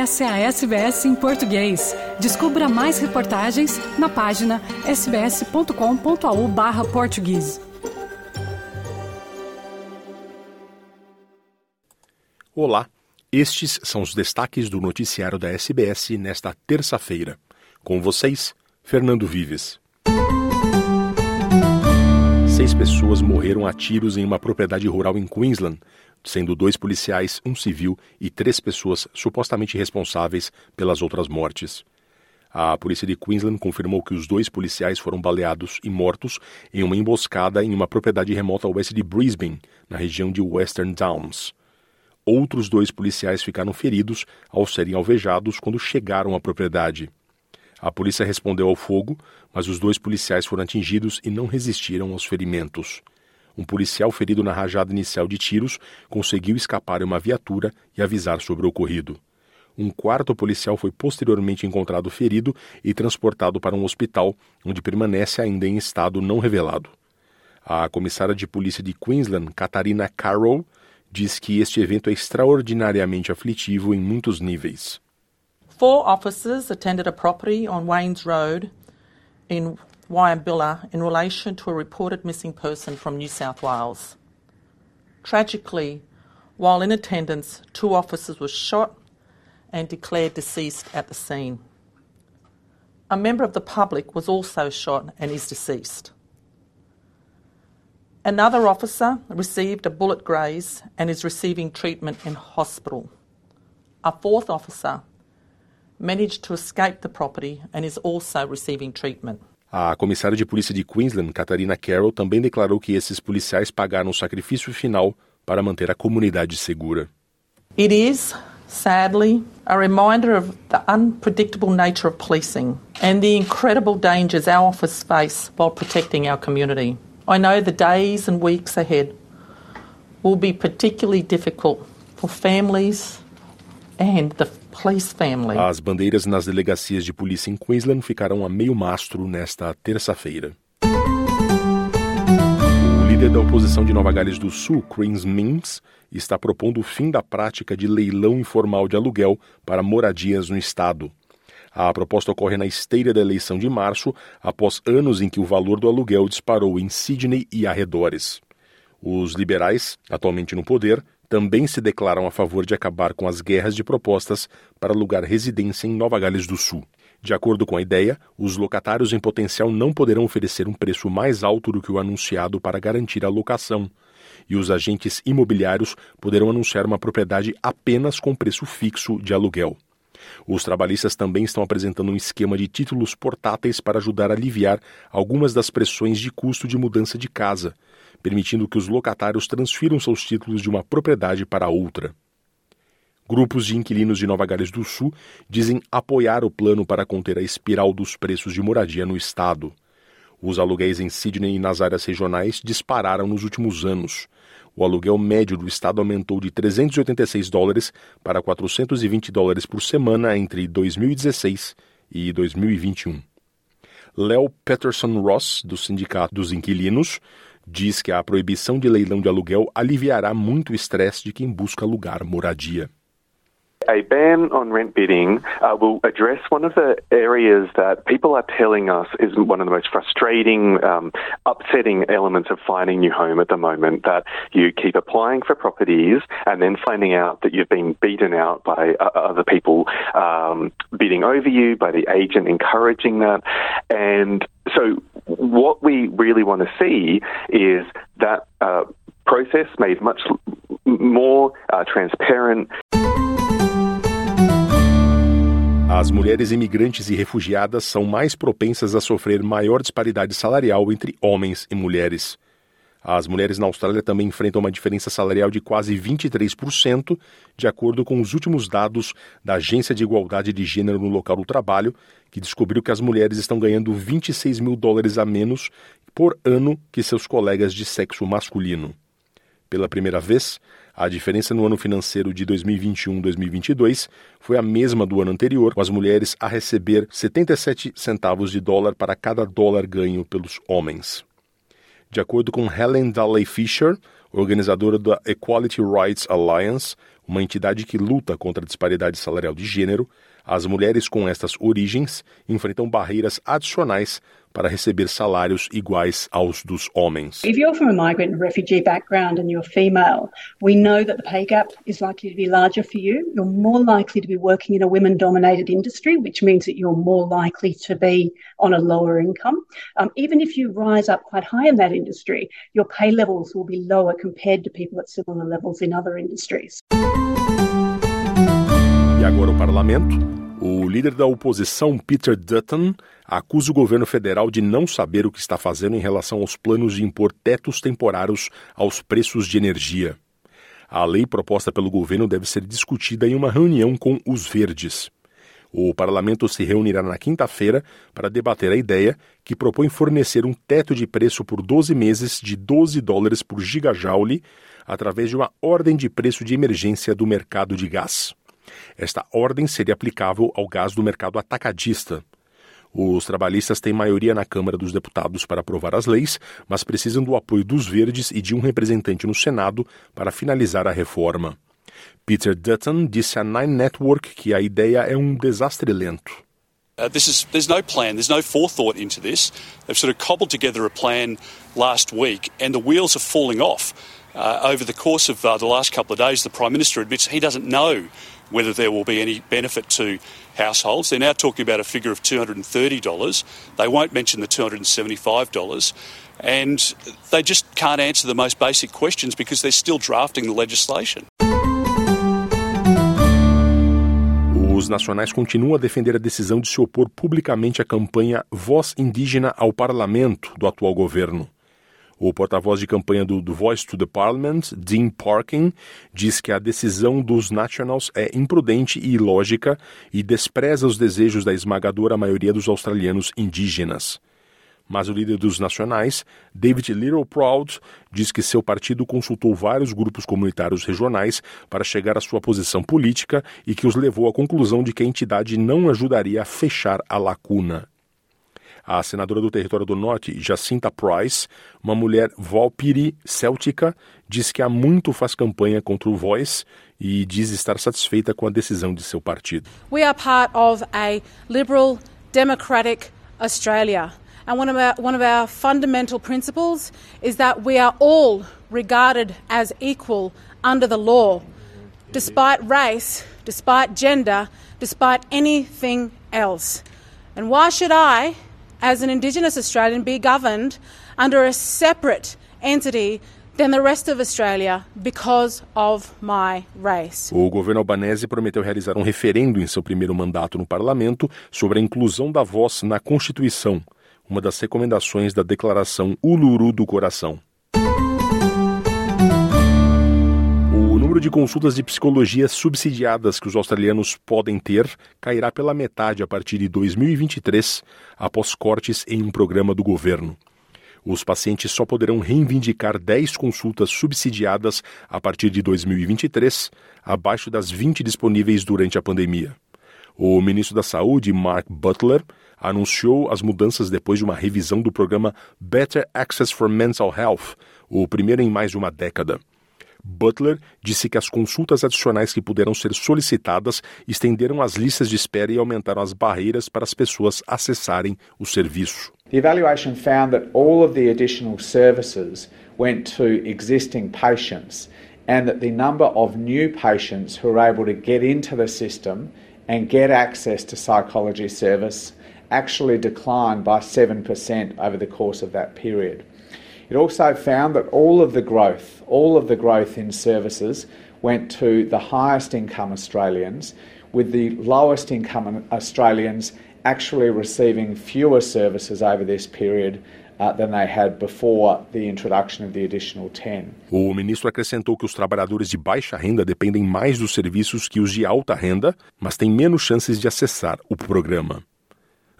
Essa é a SBS em português. Descubra mais reportagens na página sbs.com.au/português. Olá, estes são os destaques do noticiário da SBS nesta terça-feira. Com vocês, Fernando Vives. Seis pessoas morreram a tiros em uma propriedade rural em Queensland, sendo dois policiais, um civil e três pessoas supostamente responsáveis pelas outras mortes. A polícia de Queensland confirmou que os dois policiais foram baleados e mortos em uma emboscada em uma propriedade remota a oeste de Brisbane, na região de Western Downs. Outros dois policiais ficaram feridos ao serem alvejados quando chegaram à propriedade. A polícia respondeu ao fogo, mas os dois policiais foram atingidos e não resistiram aos ferimentos. Um policial ferido na rajada inicial de tiros conseguiu escapar em uma viatura e avisar sobre o ocorrido. Um quarto policial foi posteriormente encontrado ferido e transportado para um hospital, onde permanece ainda em estado não revelado. A comissária de polícia de Queensland, Catarina Carroll, diz que este evento é extraordinariamente aflitivo em muitos níveis. Four officers attended a property on Waynes Road in Wyambilla in relation to a reported missing person from New South Wales. Tragically, while in attendance, two officers were shot and declared deceased at the scene. A member of the public was also shot and is deceased. Another officer received a bullet graze and is receiving treatment in hospital. A fourth officer managed to escape the property and is also receiving treatment. A comissária de polícia de Queensland, Catarina Carroll, também declarou que esses policiais pagaram o sacrifício final para manter a comunidade segura. It is, sadly, a reminder of the unpredictable nature of policing and the incredible dangers our office face while protecting our community. I know the days and weeks ahead will be particularly difficult for families and the. As bandeiras nas delegacias de polícia em Queensland ficarão a meio mastro nesta terça-feira. O líder da oposição de Nova Gales do Sul, Chris Minns, está propondo o fim da prática de leilão informal de aluguel para moradias no estado. A proposta ocorre na esteira da eleição de março, após anos em que o valor do aluguel disparou em Sydney e arredores. Os liberais, atualmente no poder, também se declaram a favor de acabar com as guerras de propostas para alugar residência em Nova Gales do Sul. De acordo com a ideia, os locatários em potencial não poderão oferecer um preço mais alto do que o anunciado para garantir a locação, e os agentes imobiliários poderão anunciar uma propriedade apenas com preço fixo de aluguel. Os trabalhistas também estão apresentando um esquema de títulos portáteis para ajudar a aliviar algumas das pressões de custo de mudança de casa, permitindo que os locatários transfiram seus títulos de uma propriedade para outra. Grupos de inquilinos de Nova Gales do Sul dizem apoiar o plano para conter a espiral dos preços de moradia no estado. Os aluguéis em Sydney e nas áreas regionais dispararam nos últimos anos. O aluguel médio do estado aumentou de 386 dólares para 420 dólares por semana entre 2016 e 2021. Léo Peterson Ross, do Sindicato dos Inquilinos, diz que a proibição de leilão de aluguel aliviará muito o estresse de quem busca alugar moradia. A ban on rent bidding uh, will address one of the areas that people are telling us is one of the most frustrating, um, upsetting elements of finding a new home at the moment. That you keep applying for properties and then finding out that you've been beaten out by uh, other people um, bidding over you, by the agent encouraging that. And so, what we really want to see is that uh, process made much more uh, transparent. As mulheres imigrantes e refugiadas são mais propensas a sofrer maior disparidade salarial entre homens e mulheres. As mulheres na Austrália também enfrentam uma diferença salarial de quase 23%, de acordo com os últimos dados da Agência de Igualdade de Gênero no Local do Trabalho, que descobriu que as mulheres estão ganhando 26 mil dólares a menos por ano que seus colegas de sexo masculino. Pela primeira vez, a diferença no ano financeiro de 2021-2022 foi a mesma do ano anterior, com as mulheres a receber 77 centavos de dólar para cada dólar ganho pelos homens. De acordo com Helen Dalley Fisher, organizadora da Equality Rights Alliance, uma entidade que luta contra a disparidade salarial de gênero, as mulheres com estas origens enfrentam barreiras adicionais para receber salários iguais aos dos homens. If you're from a migrant and refugee background and you're female, we know that the pay gap is likely to be larger for you. You're more likely to be working in a women dominated industry, which means that you're more likely to be on a lower income. Um, even if you rise up quite high in that industry, your pay levels will be lower compared to people at similar levels in other industries. E agora o parlamento. O líder da oposição, Peter Dutton, acusa o governo federal de não saber o que está fazendo em relação aos planos de impor tetos temporários aos preços de energia. A lei proposta pelo governo deve ser discutida em uma reunião com os verdes. O parlamento se reunirá na quinta-feira para debater a ideia que propõe fornecer um teto de preço por 12 meses de 12 dólares por gigajoule através de uma ordem de preço de emergência do mercado de gás. Esta ordem seria aplicável ao gás do mercado atacadista. Os trabalhistas têm maioria na Câmara dos Deputados para aprovar as leis, mas precisam do apoio dos verdes e de um representante no Senado para finalizar a reforma. Peter Dutton disse à Nine Network que a ideia é um desastre lento. Uh, this is, there's no plan, there's no forethought into this. They've sort of cobbled together a plan last week, and the wheels are falling off. Uh, over the course of uh, the last couple of days, the Prime Minister admits he doesn't know whether there will be any benefit to households. They're now talking about a figure of $230. They won't mention the $275. And they just can't answer the most basic questions because they're still drafting the legislation. Os nacionais continuam a defender a decisão de se opor publicamente à campanha Voz Indígena ao Parlamento do atual governo. O porta-voz de campanha do, do Voice to the Parliament, Dean Parkin, diz que a decisão dos Nationals é imprudente e ilógica e despreza os desejos da esmagadora maioria dos australianos indígenas. Mas o líder dos nacionais, David Littleproud, diz que seu partido consultou vários grupos comunitários regionais para chegar à sua posição política e que os levou à conclusão de que a entidade não ajudaria a fechar a lacuna. A senadora do Território do Norte, Jacinta Price, uma mulher Valpiri céltica, diz que há muito faz campanha contra o Voice e diz estar satisfeita com a decisão de seu partido. We are part of a liberal, democratic Australia. And one of, our, one of our fundamental principles is that we are all regarded as equal under the law, despite race, despite gender, despite anything else. And why should I, as an Indigenous Australian, be governed under a separate entity than the rest of Australia because of my race. O governo albanese prometeu realizar um referendo em seu primeiro mandato no parlamento sobre a inclusão da voz na Constituição, uma das recomendações da Declaração Uluru do Coração. Número de consultas de psicologia subsidiadas que os australianos podem ter cairá pela metade a partir de 2023, após cortes em um programa do governo. Os pacientes só poderão reivindicar 10 consultas subsidiadas a partir de 2023, abaixo das 20 disponíveis durante a pandemia. O ministro da Saúde, Mark Butler, anunciou as mudanças depois de uma revisão do programa Better Access for Mental Health, o primeiro em mais de uma década. Butler disse que as consultas adicionais que puderam ser solicitadas estenderam as listas de espera e aumentaram as barreiras para as pessoas acessarem o serviço. The evaluation found that all of the additional services went to existing patients and that the number of new patients who were able to get into the system and get access to psychology service actually declined by 7% over the course of that period. It also found that all of the growth, all of the growth in services went to the highest income Australians, with the lowest income Australians actually receiving fewer services over this period than they had before the introduction of the additional 10. O ministro acrescentou que os trabalhadores de baixa renda dependem mais dos serviços que os de alta renda, mas têm menos chances de acessar o programa.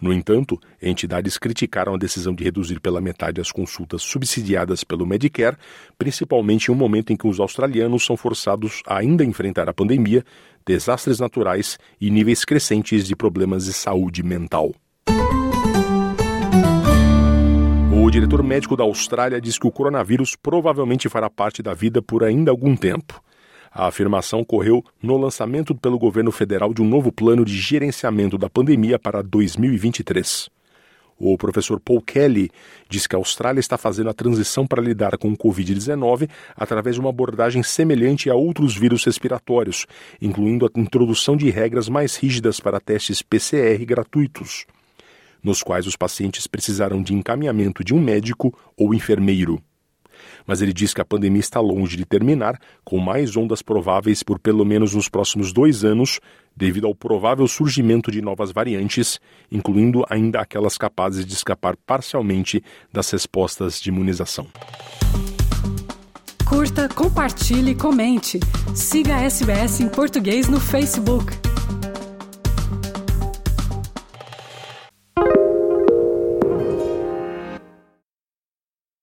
No entanto, entidades criticaram a decisão de reduzir pela metade as consultas subsidiadas pelo Medicare, principalmente em um momento em que os australianos são forçados a ainda enfrentar a pandemia, desastres naturais e níveis crescentes de problemas de saúde mental. O diretor médico da Austrália diz que o coronavírus provavelmente fará parte da vida por ainda algum tempo. A afirmação ocorreu no lançamento pelo governo federal de um novo plano de gerenciamento da pandemia para 2023. O professor Paul Kelly diz que a Austrália está fazendo a transição para lidar com o Covid-19 através de uma abordagem semelhante a outros vírus respiratórios, incluindo a introdução de regras mais rígidas para testes PCR gratuitos, nos quais os pacientes precisarão de encaminhamento de um médico ou enfermeiro mas ele diz que a pandemia está longe de terminar, com mais ondas prováveis por pelo menos nos próximos dois anos, devido ao provável surgimento de novas variantes, incluindo ainda aquelas capazes de escapar parcialmente das respostas de imunização. Curta, compartilhe, comente. Siga a SBS em português no Facebook.